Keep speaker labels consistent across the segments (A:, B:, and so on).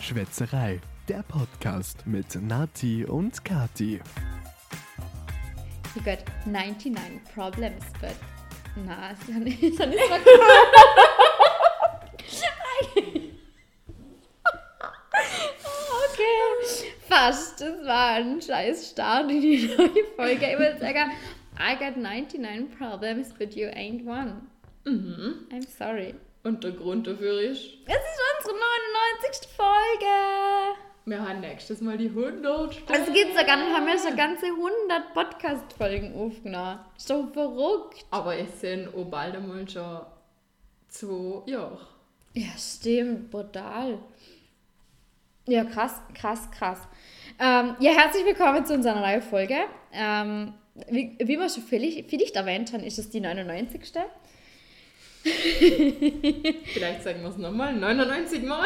A: Schwätzerei, der Podcast mit Nati und Kati.
B: You got 99 problems, but na, ist nicht so Okay, fast. Das war ein scheiß Start in die neue Folge. Ich würde sagen, I got 99 problems, but you ain't one.
C: Mhm.
B: I'm sorry.
C: Und der Grund dafür ist,
B: Es ist unsere 99. Folge.
C: wir haben nächstes Mal die 100.
B: Also geht's ja gar nicht, haben wir schon ganze 100 Podcast-Folgen aufgenommen. Ist doch verrückt.
C: Aber es sind auch bald einmal schon zwei Jahre.
B: Ja, stimmt, brutal. Ja, krass, krass, krass. Ähm, ja, herzlich willkommen zu unserer neuen Folge. Ähm, wie, wie wir schon vielleicht, vielleicht erwähnt haben, ist es die 99.
C: Vielleicht sagen wir es nochmal, 99 Mal.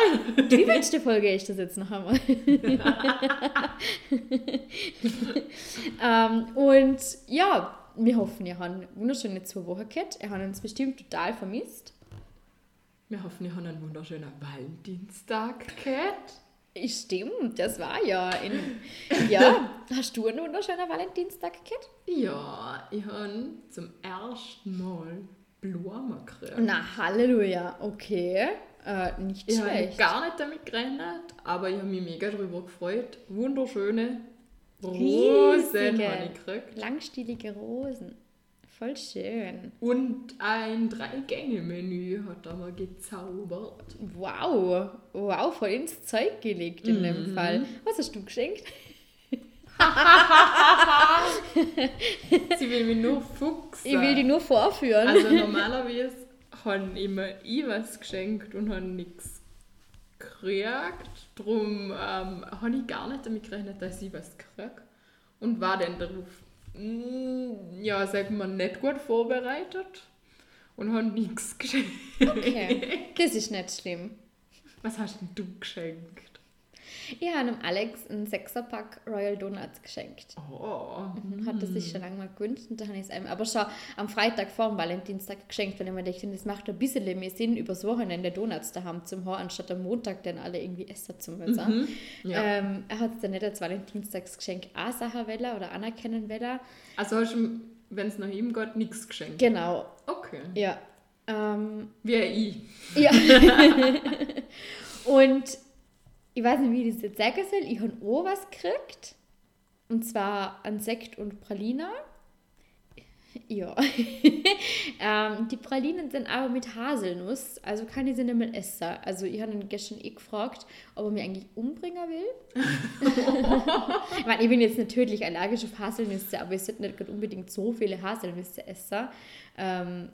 B: Die letzte Folge ist das jetzt noch einmal. ähm, und ja, wir hoffen, ihr habt eine wunderschöne zwei Wochen gehabt. Ihr habt uns bestimmt total vermisst.
C: Wir hoffen, ihr habt einen wunderschönen Valentinstag gehabt.
B: Stimmt, das war ja in. Ja, hast du einen wunderschönen Valentinstag gehabt?
C: Ja, ich habe zum ersten Mal Gekriegt.
B: Na, Halleluja, okay. Äh, nicht
C: Ich habe
B: schlecht.
C: gar nicht damit gerechnet, aber ich habe mich mega darüber gefreut. Wunderschöne Rosen habe ich gekriegt.
B: Langstielige Rosen. Voll schön.
C: Und ein Drei-Gänge-Menü hat er mal gezaubert.
B: Wow. Wow, voll ins Zeug gelegt in
C: Mhm.
B: dem Fall. Was hast du geschenkt?
C: Sie will mich nur fuchsen.
B: Ich will die nur vorführen.
C: Also normalerweise haben immer ich was geschenkt und haben nichts gekriegt. Darum ähm, habe ich gar nicht damit gerechnet, dass ich was kriege. Und war dann darauf, mm, ja, sagen wir, nicht gut vorbereitet. Und habe nichts geschenkt.
B: okay. Das ist nicht schlimm.
C: Was hast denn du geschenkt?
B: Ich habe dem Alex einen Sechserpack Royal Donuts geschenkt.
C: Oh.
B: Mhm, Hat er sich schon lange mal gewünscht und da habe ich es ihm aber schon am Freitag vor dem Valentinstag geschenkt, weil ich mir dachte, das macht ein bisschen mehr Sinn, übers Wochenende Donuts daheim zum haben, anstatt am Montag dann alle irgendwie essen zu müssen.
C: Mhm. Ja.
B: Ähm, er hat es dann nicht als Valentinstagsgeschenk wollen oder anerkennen wollen.
C: Also hast du, wenn es nach ihm geht, nichts geschenkt?
B: Genau,
C: Okay.
B: ja. Ähm,
C: Wie ich.
B: ja. und ich weiß nicht, wie ich das jetzt sagen soll. Ich habe auch was gekriegt. Und zwar ein Sekt und Pralina. Ja. ähm, die Pralinen sind aber mit Haselnuss, also kann ich sie nicht mehr essen. Also ich habe ihn gestern eh gefragt, ob er mich eigentlich umbringen will. ich meine, ich bin jetzt natürlich allergisch auf Haselnüsse, aber ich sollte nicht unbedingt so viele Haselnüsse essen, ähm,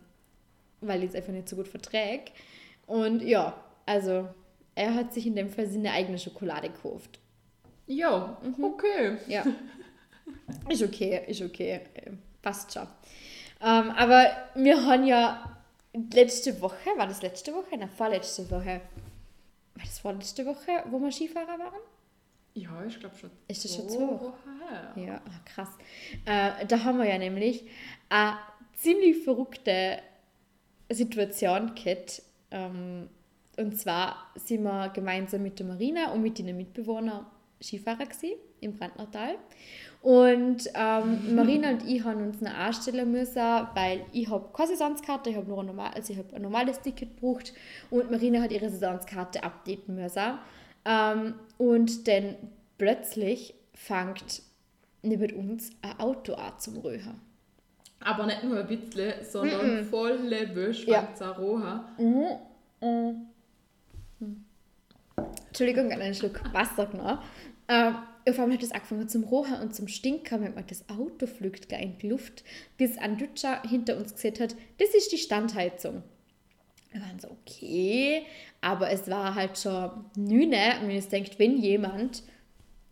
B: weil ich es einfach nicht so gut verträge. Und ja, also er hat sich in dem Fall seine eigene Schokolade gekauft.
C: Ja,
B: Mhm.
C: okay.
B: Ja. Ist okay, ist okay. äh, Passt schon. Ähm, aber wir haben ja letzte Woche, war das letzte Woche? Nein, vorletzte Woche. War das vorletzte Woche, wo wir Skifahrer waren?
C: Ja, ich glaube schon.
B: Ist das schon
C: zwei
B: Wochen?
C: Her.
B: Ja, ah, krass. Äh, da haben wir ja nämlich eine ziemlich verrückte Situation gehabt. Ähm, und zwar sind wir gemeinsam mit der Marina und mit den Mitbewohnern Skifahrer gewesen, im Brandnertal. Und ähm, Marina und ich haben uns noch anstellen müssen, weil ich habe keine Saisonkarte, ich habe nur ein, normal, also ich habe ein normales Ticket gebucht und Marina hat ihre Saisonkarte updaten müssen. Ähm, und dann plötzlich fängt neben uns ein Auto an zum Röhren.
C: Aber nicht nur ein bisschen, sondern volle Büsche
B: Ja.
C: ja. Zaroha.
B: Entschuldigung, einen Schluck Wasser genommen. Ähm, auf einmal hat es angefangen zum Rohren und zum Stinken. Man das Auto flügt gleich in die Luft, bis ein Dutscher hinter uns gesehen hat, das ist die Standheizung. Wir waren so, okay, aber es war halt schon nüne und wenn ihr denkt, wenn jemand,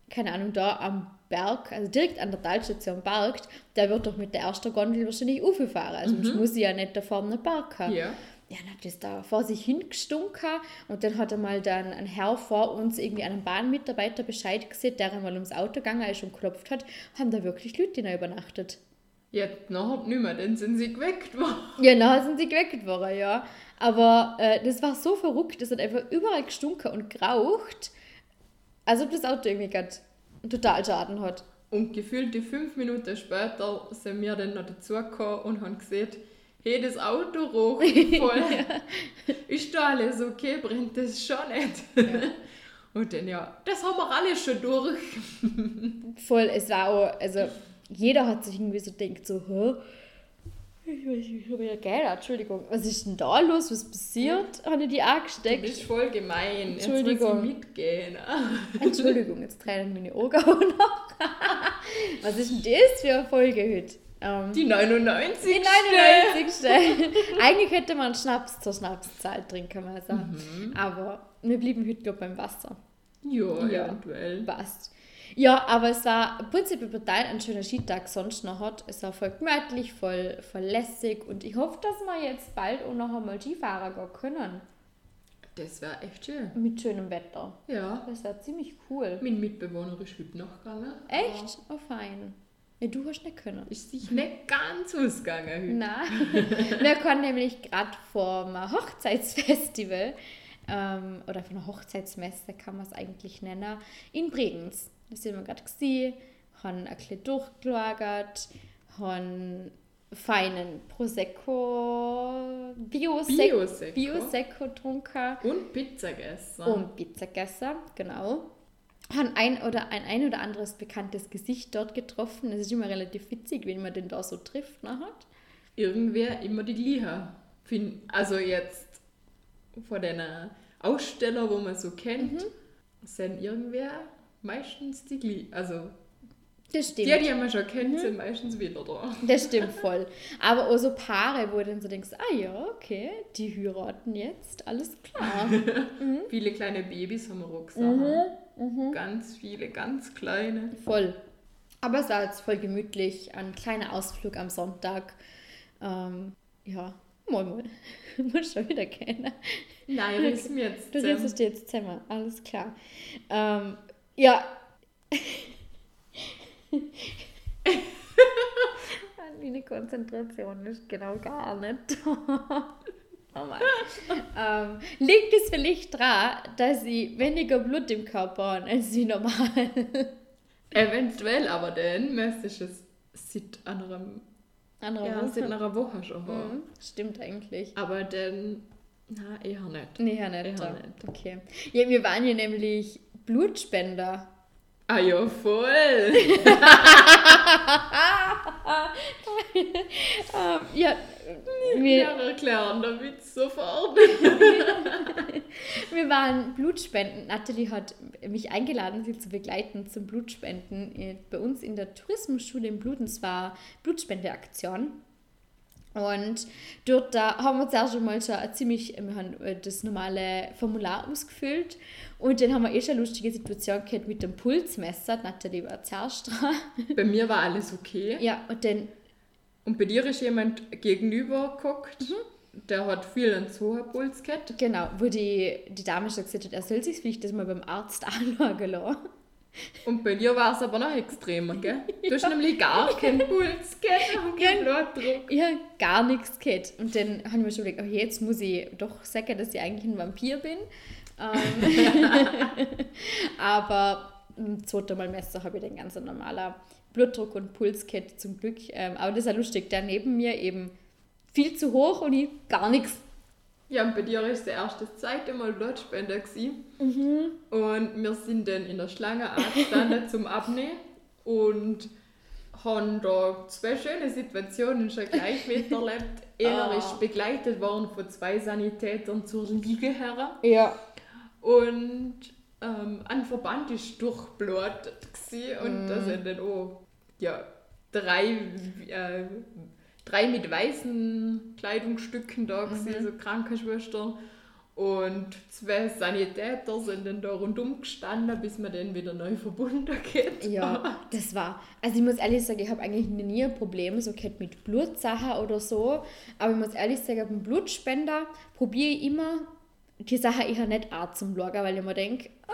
B: keine Ahnung, da am Berg, also direkt an der Talstation parkt, der wird doch mit der ersten Gondel wahrscheinlich auffahren. Also muss ich ja nicht da vorne parken.
C: Ja.
B: Ja, dann hat das da vor sich hingestunken und dann hat einmal dann ein Herr vor uns irgendwie einen Bahnmitarbeiter Bescheid gesehen, der einmal ums Auto gegangen ist und geklopft hat, haben da wirklich Leute drin übernachtet.
C: Ja, nachher nicht mehr, dann sind sie geweckt worden.
B: Ja, nachher sind sie geweckt worden, ja. Aber äh, das war so verrückt, es hat einfach überall gestunken und geraucht. als ob das Auto irgendwie gerade total Schaden hat.
C: Und gefühlt die fünf Minuten später sind wir dann noch dazugekommen und haben gesehen, hey, das Auto roch voll. Ist da alles okay? Brennt das schon nicht? Und dann ja, das haben wir alle schon durch.
B: Voll, es war auch, also jeder hat sich irgendwie so gedacht, so, hä? Ich weiß nicht, ich ja Geld, Entschuldigung. Was ist denn da los? Was passiert? Habe ich die
C: Du
B: angesteckt?
C: bist voll gemein. Jetzt
B: Entschuldigung.
C: willst du mitgehen.
B: Entschuldigung, jetzt tränen meine Augen auch noch. Was ist denn das für eine Folge heute? Ähm,
C: Die 99.
B: die 99. Eigentlich hätte man Schnaps zur Schnapszahl trinken, kann man sagen.
C: Mhm.
B: Aber wir blieben heute, glaube beim Wasser.
C: Ja,
B: Ja.
C: eventuell.
B: Passt. Ja, aber es war prinzipiell total ein schöner Skitag sonst noch hat. Es war voll gemütlich, voll, voll lässig und ich hoffe, dass wir jetzt bald auch noch einmal Skifahren gehen können.
C: Das wäre echt schön.
B: Mit schönem Wetter.
C: Ja.
B: Das wäre ziemlich cool.
C: Mein Mitbewohner ist heute noch gegangen.
B: Echt? Oh, fein. Ja, du hast nicht können.
C: Ist sich nicht ganz ausgegangen heute.
B: Nein. Wir können nämlich gerade vom Hochzeitsfestival ähm, oder von einer Hochzeitsmesse kann man es eigentlich nennen, in Bregenz. Da sind wir gerade gesehen, haben ein bisschen durchgelagert, haben feinen Prosecco, Biosecco,
C: Biosecco.
B: Biosecco getrunken
C: Und Pizza gegessen.
B: und Pizza gegessen, genau. Haben ein oder ein, ein oder anderes bekanntes Gesicht dort getroffen. Es ist immer relativ witzig, wenn man den da so trifft nachher.
C: Irgendwer immer die. Fin- Also jetzt von den Aussteller, wo man so kennt,
B: Mhm.
C: sind irgendwer meistens die gleiche. Also
B: Das
C: die,
B: stimmt.
C: die man schon kennt, sind meistens wieder da.
B: Das stimmt voll. Aber auch so Paare, wo du dann so denkst, ah ja, okay, die heiraten jetzt, alles klar.
C: Viele kleine Babys haben wir auch gesagt.
B: Mhm,
C: Ganz viele, ganz kleine.
B: voll. Aber es war jetzt voll gemütlich, ein kleiner Ausflug am Sonntag. Ähm, ja, moin moin. Muss schon wieder kennen.
C: Nein, riss mir jetzt.
B: Du redest jetzt zusammen, alles klar. Ähm, ja. Meine Konzentration ist genau gar nicht. oh Mann. ähm, liegt es vielleicht daran, dass sie weniger Blut im Körper haben als sie normal?
C: Eventuell, aber dann müsstest du es seit einer,
B: Andere
C: ja,
B: Woche.
C: einer Woche schon haben.
B: Mhm, Stimmt eigentlich.
C: Aber dann, na, eher nicht.
B: Nee, ja nicht.
C: Eher nicht.
B: Okay. Ja, wir waren ja nämlich Blutspender.
C: Ah ja, voll.
B: Ähm, ja, wir,
C: erklären damit sofort.
B: Wir waren Blutspenden. Natalie hat mich eingeladen, sie zu begleiten zum Blutspenden. äh, Bei uns in der Tourismusschule in Bludens war Blutspendeaktion. Und dort da haben wir zuerst schon mal so ziemlich, wir haben äh, das normale Formular ausgefüllt und dann haben wir eh schon eine lustige Situation gehabt mit dem Pulsmesser. Die Natalie war zuerst dran.
C: Bei mir war alles okay.
B: Ja, und dann,
C: Und bei dir ist jemand gegenüber geguckt,
B: Mhm.
C: der hat viel einen zu hohen Puls gehabt.
B: genau, wo die, die Dame schon gesagt hat, er soll sich vielleicht das mal beim Arzt anschauen lassen.
C: Und bei dir war es aber noch extremer, gell? Du hast nämlich gar keinen Puls gehabt und keinen Blutdruck.
B: Ich habe gar nichts gehabt. Und dann habe ich mir schon gedacht, okay, jetzt muss ich doch sagen, dass ich eigentlich ein Vampir bin. Ähm, aber im zweiten Mal Messer habe ich den ganz normaler Blutdruck und Puls gehabt, zum Glück. Ähm, aber das ist ja lustig, der neben mir eben viel zu hoch und ich gar nichts.
C: Ja, und bei dir ist der erste, das zweite Mal Blutspender gewesen.
B: Mhm.
C: Und wir sind dann in der Schlange angestanden zum Abnehmen und haben da zwei schöne Situationen schon gleich miterlebt. Er
B: Ah.
C: ist begleitet worden von zwei Sanitätern zur Liegeherren
B: Ja.
C: und ähm, ein Verband ist durchblutet und
B: Mm.
C: da sind dann auch ja, drei, äh, drei mit weißen Kleidungsstücken da gewesen,
B: Mhm.
C: so Krankenschwestern. Und zwei Sanitäter sind dann da rundum gestanden, bis man dann wieder neu verbunden geht.
B: Ja, das war. Also ich muss ehrlich sagen, ich habe eigentlich nie ein Problem so mit Blutsachen oder so. Aber ich muss ehrlich sagen, beim Blutspender probiere ich immer die Sache eher nicht auch zum schauen, weil ich mir denke, ah,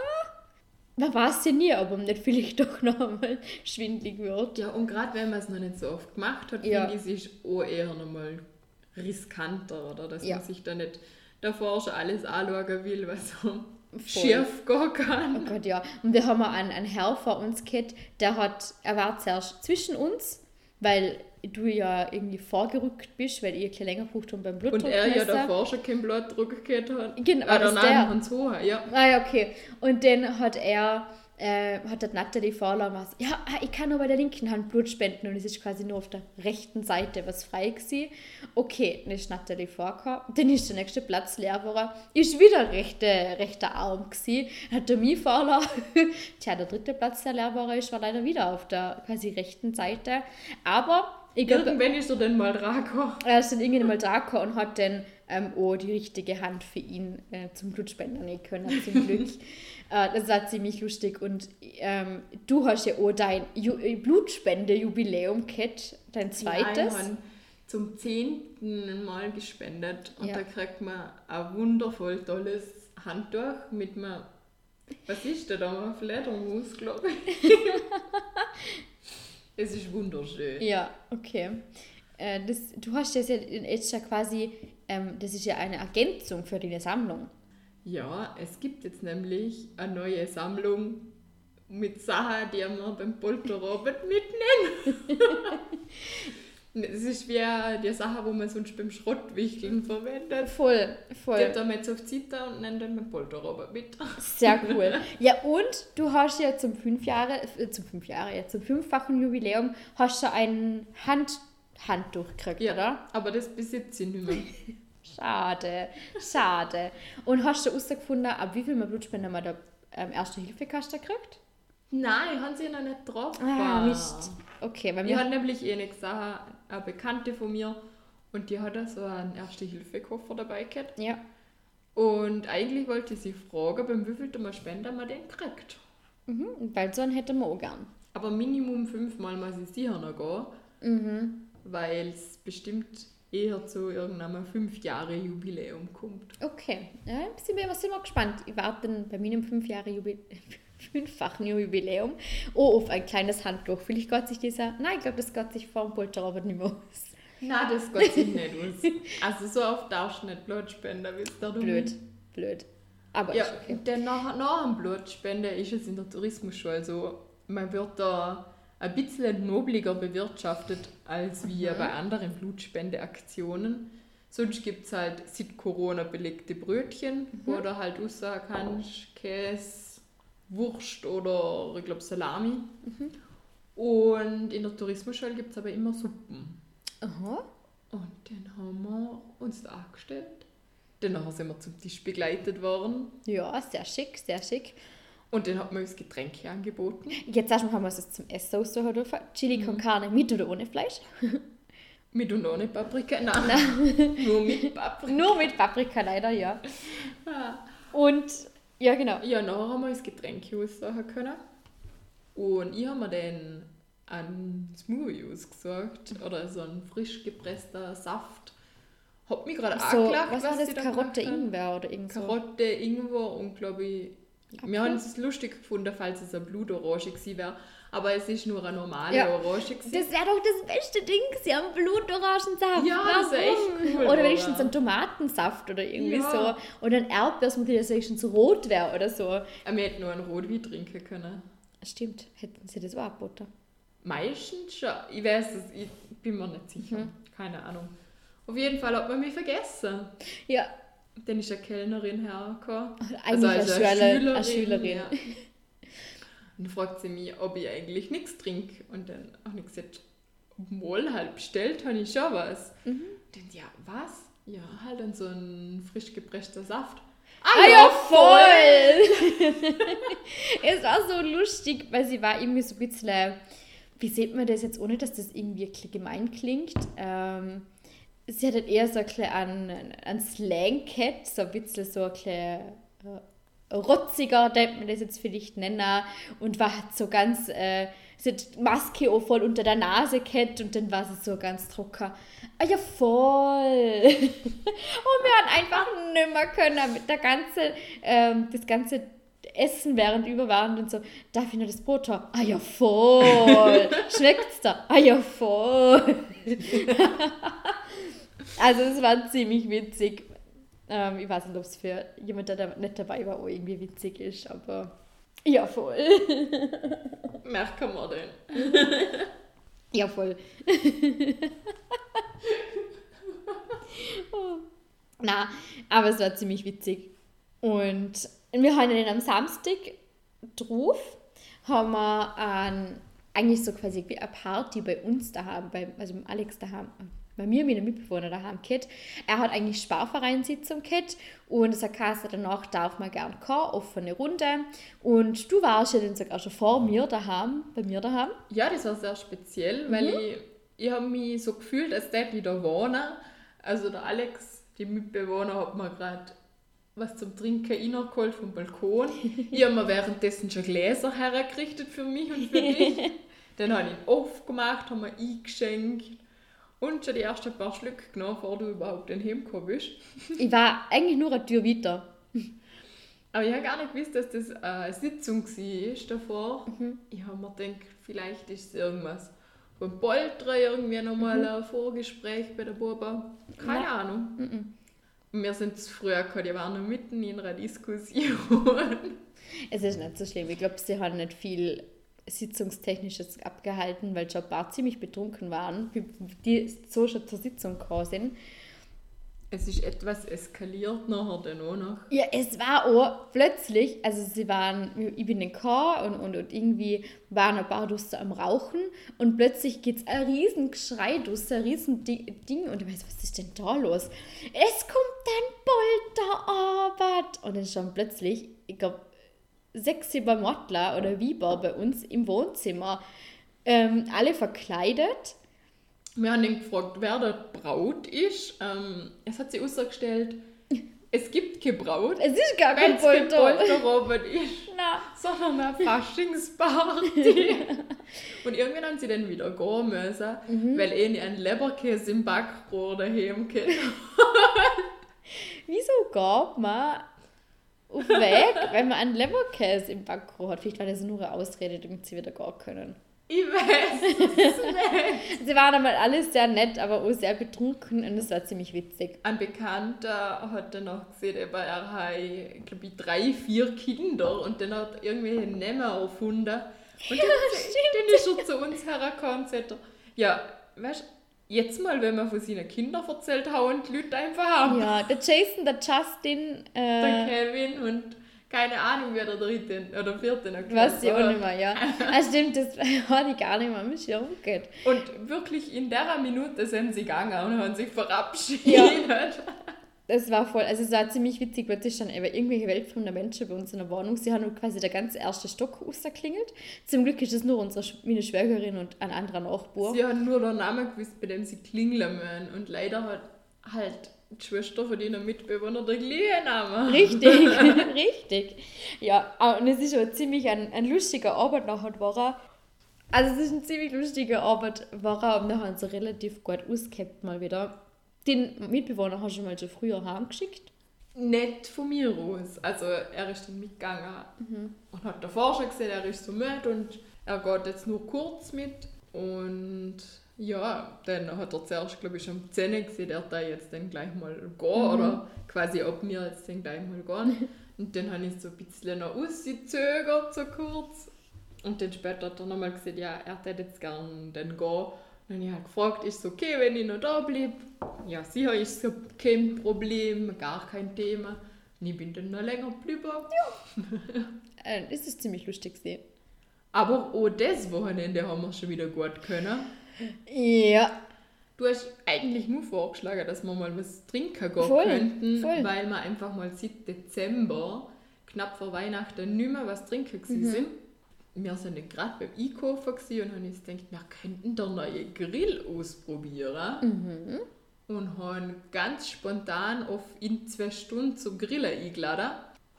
B: man weiß ja nie, ob ihm nicht vielleicht doch noch einmal schwindlig wird.
C: Ja, und gerade wenn man es noch nicht so oft gemacht hat,
B: Ja.
C: finde ich es ist auch eher nochmal riskanter, oder? Dass
B: Ja.
C: man sich da nicht davor schon alles anschauen will, was so schief gehen
B: Oh
C: kann.
B: Gott, ja. Und wir haben einen, einen Herr vor uns gehabt, der hat, er war zuerst zwischen uns, weil du ja irgendwie vorgerückt bist, weil ich ein bisschen länger gebraucht habe beim Blutdruck.
C: Und er ja davor schon keinen Blutdruck gehabt hat.
B: Genau,
C: Ah,
B: das der.
C: sie hoch, ja.
B: Ah ja, okay. Und dann hat er, äh, hat der Natalie vorlassen, was, ja, ah, ich kann nur bei der linken Hand Blut spenden und es ist quasi nur auf der rechten Seite was frei gewesen. Okay, dann ist Natalie vorgekommen, dann ist der nächste Platz leer geworden, ist wieder rechte, rechter Arm gewesen, hat er mich vorlassen. Tja, der dritte Platz, der leer geworden ist, war leider wieder auf der quasi rechten Seite. Aber ich glaube,
C: Irgendwann ist er dann mal dran gekommen.
B: er ist dann irgendwann mal gekommen und hat dann ähm, auch die richtige Hand für ihn äh, zum Blutspenden nehmen können, zum Glück. äh, das war ziemlich lustig. Und ähm, du hast ja auch dein Ju äh, Blutspende-Jubiläum gehabt, dein zweites.
C: Ja, zum zehnten Mal gespendet und
B: Ja.
C: da kriegt man ein wundervoll tolles Handtuch mit einem, was ist da da, Fledermaus, glaube ich. es ist wunderschön.
B: Ja, okay. Äh, das, du hast das ja jetzt ja quasi, ähm, das ist ja eine Ergänzung für deine Sammlung.
C: Ja, es gibt jetzt nämlich eine neue Sammlung mit Sachen, die wir beim Polterabend mitnehmen. Es ist wie die Sache, wo man sonst beim Schrottwichteln verwendet.
B: Voll,
C: Die
B: voll.
C: haben wir jetzt auf die Seite und nennen dann beim Polterabend mit.
B: Sehr cool. Ja, und du hast ja zum fünf Jahre, äh, zum fünf Jahre, ja, zum fünffachen Jubiläum hast du ein Hand, Handtuch gekriegt,
C: Ja,
B: oder?
C: aber das besitze ich nicht mehr.
B: Schade, schade. Und hast du herausgefunden, ab wie viel mal Blutspender man da ähm, erste Hilfekasten kriegt?
C: Nein, haben sie noch nicht drauf.
B: Ah, Mist. Okay, weil
C: Wir
B: wir
C: haben nämlich eh nicht gesagt, eine Bekannte von mir und die hat da so einen Erste-Hilfe-Koffer dabei gehabt.
B: ja,
C: Und eigentlich wollte sie fragen, beim wievielten Mal Spender man den kriegt.
B: mhm, weil so einen hätten wir auch gern.
C: Aber Minimum fünfmal muss ich sicher noch gehen,
B: Mhm.
C: weil es bestimmt eher zu irgendeinem fünf Jahre Jubiläum kommt.
B: Okay, ja, sind wir, sind wir gespannt. Ich warte dann bei meinem fünf Jahre Jubi fünffachen Jubiläum oh, auf ein kleines Handtuch. Vielleicht geht sich dieser, nein, ich glaube, das geht sich vor dem Polterabend nicht mehr aus.
C: Nein, das geht sich nicht aus. Also so oft darfst du nicht Blutspender, wisst ihr?
B: Blöd, blöd. Aber
C: Ja,
B: okay.
C: denn nach, nach dem Blutspende ist es in der Tourismusschule so, man wird da ein bisschen nobliger bewirtschaftet als wie bei anderen Blutspendeaktionen. Sonst gibt es halt seit Corona belegte Brötchen, wo du halt raussagen kannst, Käse, Wurst oder ich glaube Salami. Und in der Tourismusschule gibt es aber immer Suppen.
B: Aha.
C: Und dann haben wir uns da angestellt. Danach sind wir zum Tisch begleitet worden.
B: Ja, sehr schick, sehr schick.
C: Und dann hat man uns Getränke angeboten.
B: Jetzt erstmal haben wir es zum Essen aussuchen dürfen. Chili
C: Mhm.
B: con carne mit oder ohne Fleisch?
C: Mit und ohne Paprika? Nein, nur mit Paprika.
B: Nur mit Paprika leider, ja.
C: Ah.
B: Und, ja genau.
C: Ja, nachher haben wir uns Getränke aussuchen können. Und ich habe mir dann einen Smoothie ausgesucht. Oder so ein frisch gepresster Saft. Hat mich gerade
B: So,
C: angelacht,
B: was war das?
C: da
B: Karotte. Ingwer oder irgend so?
C: Karotte, Ingwer und glaube ich,
B: Okay.
C: wir haben es lustig gefunden, falls es eine Blutorange gewesen wäre. Aber es ist nur eine normale
B: Ja.
C: Orange gewesen.
B: Das wäre doch das beste Ding, sie haben Blutorangensaft.
C: Ja, das wär echt
B: Warum?
C: cool,
B: Oder wenigstens einen Tomatensaft oder irgendwie
C: Ja.
B: so. Oder ein Erdbeersmoothie, das wenigstens rot wäre oder so.
C: Äh, Wir hätten nur einen Rotwein trinken können.
B: Stimmt, hätten sie das auch angeboten.
C: Meistens schon. Ich weiß es, ich bin mir nicht sicher.
B: Mhm.
C: Keine Ahnung. Auf jeden Fall hat man mich vergessen.
B: Ja,
C: Dann ist eine Kellnerin hergekommen.
B: eigentlich eine, Schüler, eine Schülerin.
C: ja. Und dann fragt sie mich, ob ich eigentlich nichts trinke. Und dann habe ich gesagt, wohl halt bestellt habe ich schon was.
B: Mhm.
C: Dann, ja, was? Ja, halt dann so ein frisch gepresster Saft.
B: Ah ja, voll! es war so lustig, weil sie war irgendwie so ein bisschen, wie sieht man das jetzt, ohne dass das irgendwie gemein klingt. Ähm, sie hat halt eher so ein bisschen an, an Slang gehabt, so ein bisschen so ein bisschen äh, rotziger, denkt man das jetzt vielleicht nennen, und war so ganz, äh, die Maske auch voll unter der Nase gehabt und dann war sie so ganz trocken. Ah ja, voll! und wir haben einfach nimmer können mit der ganze, ähm, das ganze Essen während über waren und so, darf ich noch das Brot haben? Ah ja, voll! Schmeckt's da? Ah ja, voll! also es war ziemlich witzig. Ähm, ich weiß nicht, ob es für jemanden, der da nicht dabei war, auch irgendwie witzig ist, aber ja, voll.
C: Merken wir den.
B: Ja, voll. oh. Na, aber es war ziemlich witzig. Und wir haben dann am Samstag drauf, haben wir ein, eigentlich so quasi wie eine Party bei uns daheim, bei, also beim Alex daheim, bei mir, meinem Mitbewohner daheim gehabt. Er hat eigentlich Sparvereinssitzung gehabt und es hat danach darf man gern kommen, offene Runde. Und du warst ja dann sogar schon vor mir daheim, bei mir daheim.
C: Ja, das war sehr speziell, weil ich, ich habe mich so gefühlt, als hätte ich da wohnen. Also der Alex, die Mitbewohner, hat mir gerade was zum Trinken reingeholt vom Balkon. Ich habe mir währenddessen schon Gläser hergerichtet für mich und für dich. Dann habe ich ihn aufgemacht, habe mir eingeschenkt und schon die ersten paar Schlücke genommen, bevor du überhaupt den heimgekommen bist.
B: Ich war eigentlich nur eine Tür weiter.
C: Aber ich habe gar nicht gewusst, dass das eine Sitzung war davor. Ich habe mir gedacht, vielleicht ist es irgendwas vom Polter irgendwie nochmal ein Vorgespräch bei der Buba. Keine
B: Ja.
C: Ahnung.
B: Mhm.
C: Wir sind zu früh gekommen, die waren noch mitten in einer Diskussion.
B: Es ist nicht so schlimm. Ich glaube, sie haben nicht viel Sitzungstechnisches abgehalten, weil schon ein paar ziemlich betrunken waren, wie- die so schon zur Sitzung gekommen sind.
C: es ist etwas eskaliert nachher dann auch noch.
B: Ja, es war auch plötzlich, also sie waren, ich bin in den Chor und, und, und irgendwie waren ein paar Duster am Rauchen und plötzlich geht es ein riesen Geschrei Duster, ein riesen Di- Ding und ich weiß, was ist denn da los? Es kommt ein Polterarbeit und dann schon plötzlich, ich glaube, sechs, sieben Mottler oder Wieber bei uns im Wohnzimmer, ähm, alle verkleidet.
C: Wir haben ihn gefragt, wer der Braut ist. Ähm, es hat sich herausgestellt, es gibt keine Braut,
B: Es ist gar kein Polter.
C: Polterrobot ist.
B: Na,
C: sondern eine Faschingsparty. und irgendwann haben sie dann wieder gehen müssen,
B: Mhm.
C: weil eh ein Leberkäse im Backrohr daheim geht.
B: Wieso geht man auf Weg, wenn man einen Leberkäse im Backrohr hat? Vielleicht war das nur eine Ausrede, damit sie wieder gehen können.
C: Ich weiß nicht.
B: Sie waren einmal alle sehr nett, aber auch sehr betrunken und es war ziemlich witzig.
C: Ein Bekannter hat dann noch gesehen, er hat, glaube ich, drei, vier Kinder und dann hat irgendwelche Namen erfunden. Und dann, dann ist er zu uns hergekommen und sagt, ja, weißt du, jetzt mal, wenn man von seinen Kindern erzählt, hauen die Leute einfach ab.
B: Ja, der Jason, der Justin,
C: Der
B: äh,
C: Kevin und keine Ahnung, wer der dritte oder vierte noch
B: weiß ich auch nicht mehr, ja. Ah, stimmt, das hatte ich gar nicht mehr am Schirm.
C: Und wirklich in der Minute sind sie gegangen und haben sich verabschiedet.
B: Ja. Das war voll, also es war ziemlich witzig, plötzlich dann eben irgendwelche weltfremde Menschen bei uns in der Wohnung. Sie haben quasi der ganze erste Stock rausgeklingelt. Zum Glück ist es nur unsere meine Schwägerin und ein anderer Nachbar.
C: Sie haben nur den Namen gewusst, bei dem sie klingeln müssen. Und leider hat halt die Schwester von ihren Mitbewohnern den gleichen Namen.
B: Richtig, richtig. Ja, und es ist auch ziemlich ein, ein lustiger Arbeit nachher geworden. Also es ist ein ziemlich lustiger Arbeit geworden und nachher haben sie relativ gut ausgehabt mal wieder. Den Mitbewohner hast du mal schon früher heimgeschickt.
C: Nicht von mir aus. Also er ist dann mitgegangen und hat davor schon gesehen, er ist so mit und er geht jetzt nur kurz mit. Und ja, dann hat er zuerst, glaube ich, schon um 10 Uhr gesehen, er da jetzt dann gleich mal gehen oder quasi ob wir jetzt dann gleich mal gehen. Und dann habe ich so ein bisschen noch ausgezögert, so kurz. Und dann später hat er nochmal gesagt, ja, er hätte jetzt gern dann gehen. Und dann habe ich halt gefragt, ist es okay, wenn ich noch da bleibe? Ja, sicher ist es kein Problem, gar kein Thema. Und ich bin dann noch länger geblieben.
B: Äh, es ist ziemlich lustig gewesen.
C: Aber auch das Wochenende haben wir schon wieder gut können.
B: Ja,
C: Du hast eigentlich nur vorgeschlagen, dass wir mal was trinken gehen
B: Voll,
C: könnten,
B: voll.
C: weil wir einfach mal seit Dezember, knapp vor Weihnachten, nicht mehr was trinken
B: Mhm.
C: sind. Wir sind gerade beim Einkaufen und haben uns gedacht, wir könnten den neuen Grill ausprobieren.
B: Mhm.
C: Und haben ganz spontan auf in zwei Stunden zum Grillen eingeladen.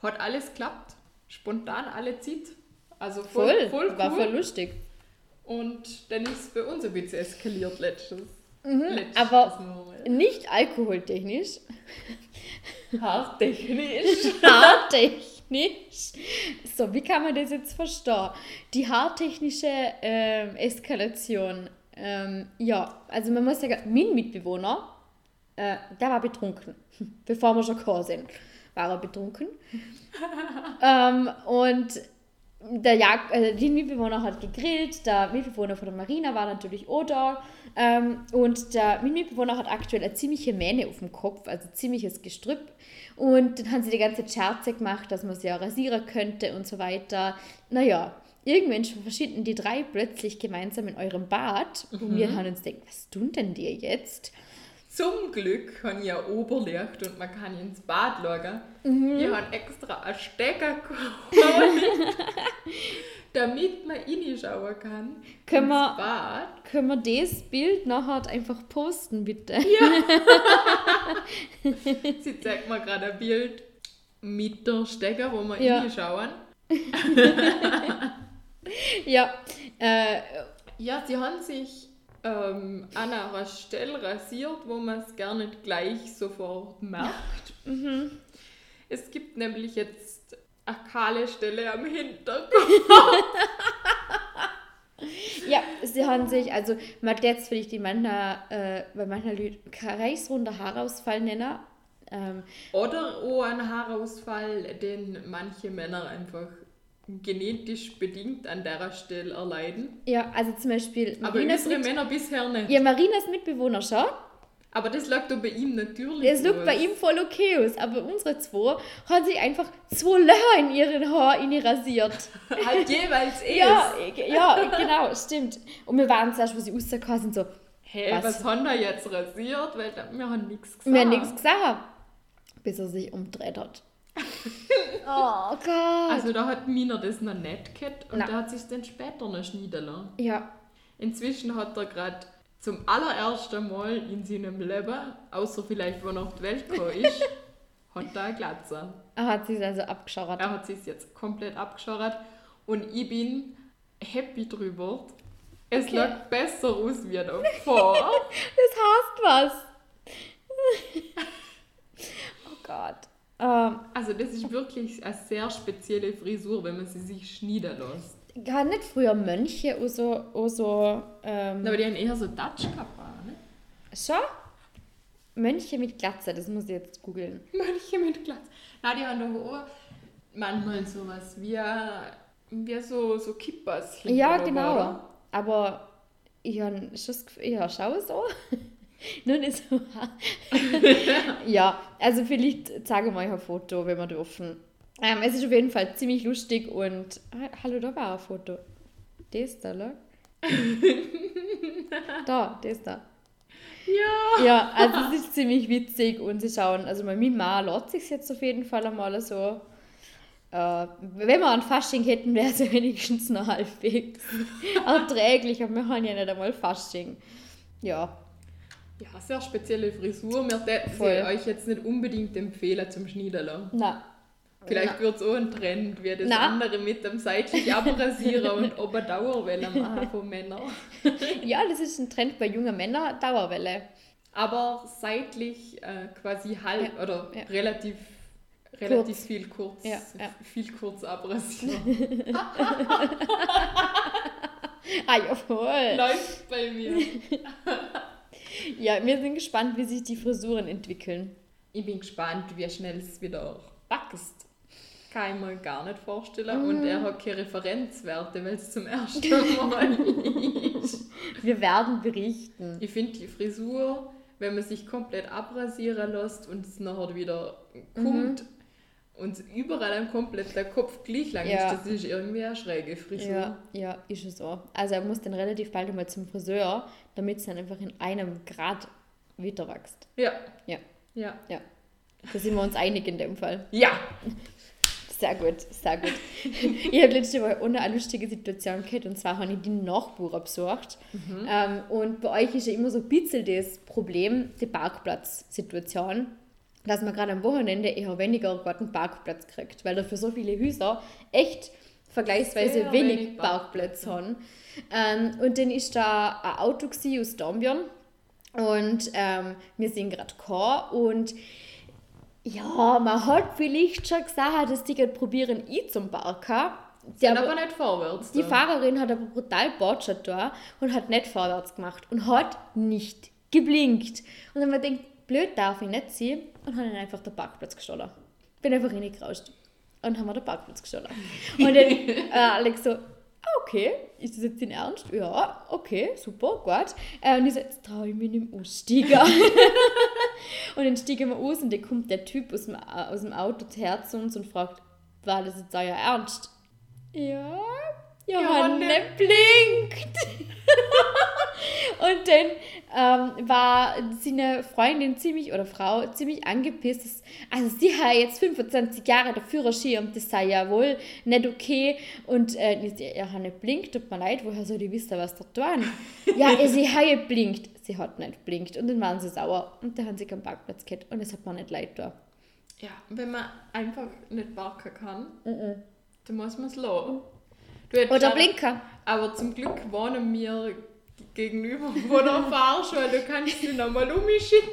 C: Hat alles geklappt. Spontan alle Zeit. Also voll,
B: voll.
C: voll, cool.
B: War voll lustig.
C: Und dann ist es bei uns ein bisschen eskaliert letztes. letztes
B: Mhm, aber
C: Mal.
B: nicht alkoholtechnisch,
C: Haartechnisch.
B: haartechnisch. So, wie kann man das jetzt verstehen? Die haartechnische ähm, Eskalation. Ähm, ja, also man muss sagen, mein Mitbewohner äh, der war betrunken. Bevor wir schon gekommen sind, war er betrunken. ähm, und der Jag äh, die Mitbewohner hat gegrillt, der Mitbewohner von der Marina war natürlich auch da. Ähm, und der Mitbewohner hat aktuell eine ziemliche Mähne auf dem Kopf, also ziemliches Gestrüpp. Und dann haben sie die ganze Scherze gemacht, dass man sie ja rasieren könnte und so weiter. Naja, irgendwann verschwinden die drei plötzlich gemeinsam in eurem Bad. Und wir haben uns gedacht, was tun denn die jetzt?
C: Zum Glück haben ja Oberlicht und man kann ins Bad schauen.
B: Mhm.
C: Wir haben extra einen Stecker geholt, damit man reinschauen kann.
B: Können
C: ins
B: wir-
C: Bad.
B: Können wir das Bild nachher einfach posten, bitte?
C: Sie zeigt mir gerade ein Bild mit der Stecker, wo wir
B: Ja.
C: reinschauen.
B: Ja, äh,
C: Ja, sie haben sich ähm, an einer Stelle rasiert, wo man es gar nicht gleich sofort merkt.
B: Mhm.
C: Es gibt nämlich jetzt eine kahle Stelle am Hinterkopf.
B: ja, sie haben sich, also man jetzt vielleicht die manchmal, äh, bei manchen Leuten kreisrunder Haarausfall nennen. Ähm,
C: Oder auch ein Haarausfall, den manche Männer einfach genetisch bedingt an der Stelle erleiden.
B: ja, also zum Beispiel
C: Aber
B: Marinas,
C: unsere Männer bisher nicht.
B: ja, Marinas Mitbewohner schon.
C: Aber das lag doch bei ihm natürlich.
B: Es sieht
C: aus.
B: bei ihm voll okay aus, aber unsere zwei haben sich einfach zwei Löcher in ihren Haar in rasiert.
C: Halt jeweils eh.
B: Ja, ja, genau, stimmt. Und wir waren zuerst, wo sie rausgekommen sind, so,
C: Hey,
B: Was?
C: was, haben wir jetzt rasiert? Weil wir haben nichts gesagt.
B: wir haben nichts gesagt, bis er sich umdreht hat. Oh Gott.
C: Also da hat Mina das noch nicht gehabt und
B: Nein.
C: der hat sich dann später noch schneiden lassen.
B: ja,
C: Inzwischen hat er gerade zum allerersten Mal in seinem Leben, außer vielleicht, wo er auf die Welt gekommen ist, hat er eine Glatze.
B: er hat sich also abgeschaut.
C: Er hat sich jetzt komplett abgescharrt und ich bin happy drüber. Es
B: Okay.
C: lag besser aus wie davor.
B: Das heißt was. oh Gott.
C: Also das ist wirklich eine sehr spezielle Frisur, wenn man sie sich schneiden lässt.
B: gar nicht früher Mönche oder so, oder so ähm,
C: Aber die haben eher so Dutch gehabt, ne?
B: schon? Mönche mit Glatze, das muss ich jetzt googeln.
C: Mönche mit Glatz. Na, die haben doch auch manchmal sowas wie, wie so, so Kippers.
B: Ja, genau.
C: oder?
B: Aber ich habe schon das Gefühl, ja, schau so. Nur nicht so. ja, also vielleicht zeigen wir euch ein Foto, wenn wir dürfen. Ähm, es ist auf jeden Fall ziemlich lustig und. Hallo, da war ein Foto. Das da, look. da, das da.
C: Ja.
B: Ja, also es ist ziemlich witzig und sie schauen, also meine Mama lässt sich jetzt auf jeden Fall einmal so. Äh, wenn wir ein Fasching hätten, wäre es wenigstens noch halbwegs erträglich, aber wir haben ja nicht einmal Fasching. Ja,
C: Ja, sehr spezielle Frisur. Wir täten euch jetzt nicht unbedingt empfehlen zum Schneiden.
B: na.
C: Vielleicht wird es auch ein Trend, wie das
B: Na.
C: andere mit dem seitlich abrasieren und ober Dauerwelle machen von Männern.
B: Ja, das ist ein Trend bei jungen Männern, Dauerwelle.
C: Aber seitlich äh, quasi halb
B: Ja,
C: oder
B: ja.
C: relativ, relativ
B: Kurz.
C: viel kurz,
B: ja.
C: viel kurz abrasieren.
B: Ah, jawohl.
C: Läuft bei mir.
B: Ja, wir sind gespannt, wie sich die Frisuren entwickeln.
C: Ich bin gespannt, wie schnell es wieder wächst. Kann ich mir gar nicht vorstellen. Und er hat keine Referenzwerte, weil es zum ersten Mal ist.
B: Wir werden berichten.
C: Ich finde die Frisur, wenn man sich komplett abrasieren lässt und es nachher wieder kommt und überall am komplett der Kopf gleich lang
B: Ja.
C: ist, das ist irgendwie eine schräge Frisur.
B: Ja, ja, ist es so. Also er muss dann relativ bald einmal zum Friseur, damit es dann einfach in einem Grad wieder wächst.
C: Ja.
B: Ja.
C: Ja.
B: Ja. Da sind wir uns einig in dem Fall.
C: Ja.
B: Sehr gut, sehr gut. ich habe letzte Woche ohne eine lustige Situation gehabt und zwar habe ich die Nachbarn besucht. Ähm, und bei euch ist ja immer so ein bisschen das Problem, die Parkplatzsituation, dass man gerade am Wochenende eher weniger gerade einen Parkplatz kriegt, weil dafür so viele Häuser echt vergleichsweise
C: Sehr
B: wenig,
C: wenig
B: Parkplätze haben. Ähm, und dann ist da ein Auto aus Dornbirn und ähm, wir sind gerade gekommen und ja, man hat vielleicht schon gesagt, das Ticket probieren ich zum Parken. Die, aber,
C: aber nicht vorwärts.
B: die
C: da.
B: Fahrerin hat aber brutal Botschert da und hat nicht vorwärts gemacht und hat nicht geblinkt. Und dann haben wir gedacht, blöd darf ich nicht sein und habe dann einfach den Parkplatz gestohlen. Bin einfach reingerauscht und haben wir den Parkplatz gestohlen. Und dann äh, Alex so, ah, okay, ist das jetzt in Ernst? Ja, okay, super, gut. Äh, und ich so, jetzt traue ich mich nicht mehr aussteigen. und dann steigen wir aus und dann kommt der Typ aus dem, äh, aus dem Auto her zu uns und fragt, war das jetzt euer Ernst? Ja, Johanne
C: Johanne.
B: blinkt. und dann ähm, war seine Freundin ziemlich, oder Frau, ziemlich angepisst. Dass, also sie hat jetzt 25 Jahre der Führerschein und das sei ja wohl nicht okay. Und äh, ich so, Johanne blinkt, tut mir leid, woher soll ich wissen, was da tun? ja, sie hat geblinkt. Sie hat nicht blinkt. Und dann waren sie sauer. Und dann haben sie keinen Parkplatz gehabt. Und das hat mir nicht leid da.
C: Ja, wenn man einfach nicht parken kann, dann muss man es lassen.
B: Oder Blinker.
C: Aber zum Glück wohnen wir gegenüber von der Fahrschule. Du kannst sie nochmal umschicken.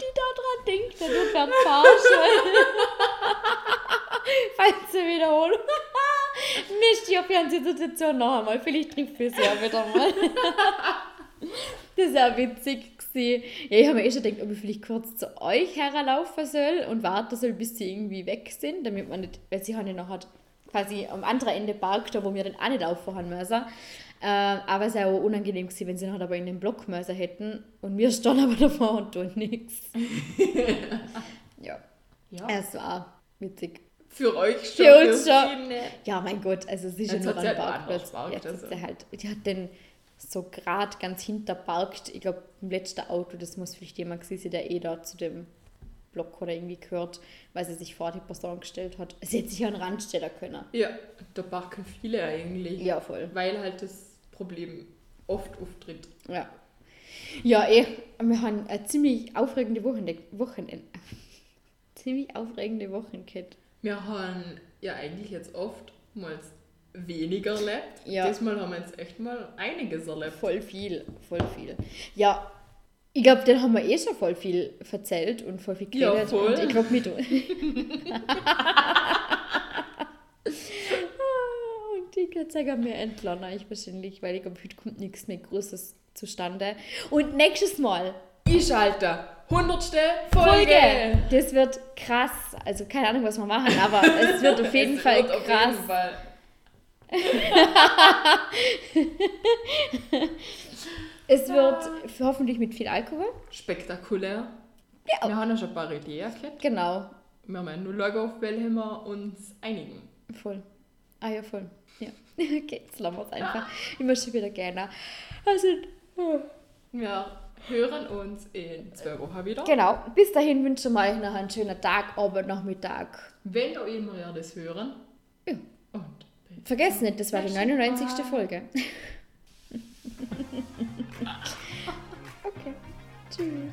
B: die da dran denkt, dann wird man Fahrschule. Falls sie wiederholen. Nicht die Fernsehsituation noch einmal. Vielleicht trifft sie ja wieder mal. Das war witzig. gewesen. Ja, ich habe mir eh schon gedacht, ob ich vielleicht kurz zu euch herlaufen soll und warten soll, bis sie irgendwie weg sind, damit man nicht, weil sie haben ja noch halt quasi am anderen Ende parkt, wo wir dann auch nicht auffahren müssen. Äh, aber es wäre auch unangenehm gewesen, wenn sie noch aber in den Block müssen hätten und wir stehen aber davor und tun nichts. Ja,
C: Ja.
B: es war witzig.
C: Für euch schon.
B: Für uns schon. Ja, mein Gott, also sie ist ja nur ein Parkplatz.
C: woanders
B: Jetzt
C: also.
B: halt, die hat den so gerade ganz hinter parkt. Ich glaube, im letzten Auto, das muss vielleicht jemand gewesen sein, der eh da zu dem Block oder irgendwie gehört, weil sie sich vor die Person gestellt hat. Sie hätte sich an den Rand stellen können.
C: Ja, da parken viele eigentlich.
B: Ja, voll.
C: Weil halt das Problem oft auftritt.
B: Ja. Ja, eh, wir haben eine ziemlich aufregende Wochenende, Wochenende. ziemlich aufregende Wochen gehabt.
C: Wir haben ja eigentlich jetzt oftmals weniger erlebt.
B: Ja.
C: Diesmal haben wir jetzt echt mal einiges erlebt.
B: Voll viel, voll viel. Ja, ich glaube, den haben wir eh schon voll viel erzählt und voll viel
C: Ja,
B: geredet.
C: voll.
B: Und ich glaube, mit. und ich kann sagen, mir entlohne ich wahrscheinlich, weil ich glaube, heute kommt nichts mehr Großes zustande. Und nächstes Mal
C: Ich schalte 100. Folge.
B: Folge! Das wird krass. Also, keine Ahnung, was wir machen, aber es wird auf jeden
C: Es
B: Fall
C: wird auf
B: krass.
C: jeden Fall.
B: Es wird hoffentlich mit viel Alkohol.
C: Spektakulär.
B: Ja.
C: Wir haben ja schon ein paar Ideen gehabt.
B: Genau,
C: Wir haben nur schauen, auf welche wir uns einigen.
B: Voll. Ah ja, voll. Ja. Okay, jetzt lassen wir es einfach. Ich möchte wieder gerne. Also,
C: Wir hören uns in zwei Wochen wieder.
B: genau. Bis dahin wünschen wir euch noch einen schönen Tag, Abend, Nachmittag.
C: Wenn auch immer ihr das hören.
B: Ja.
C: Und
B: Vergesst nicht, das war die 99. Folge. okay. Tschüss.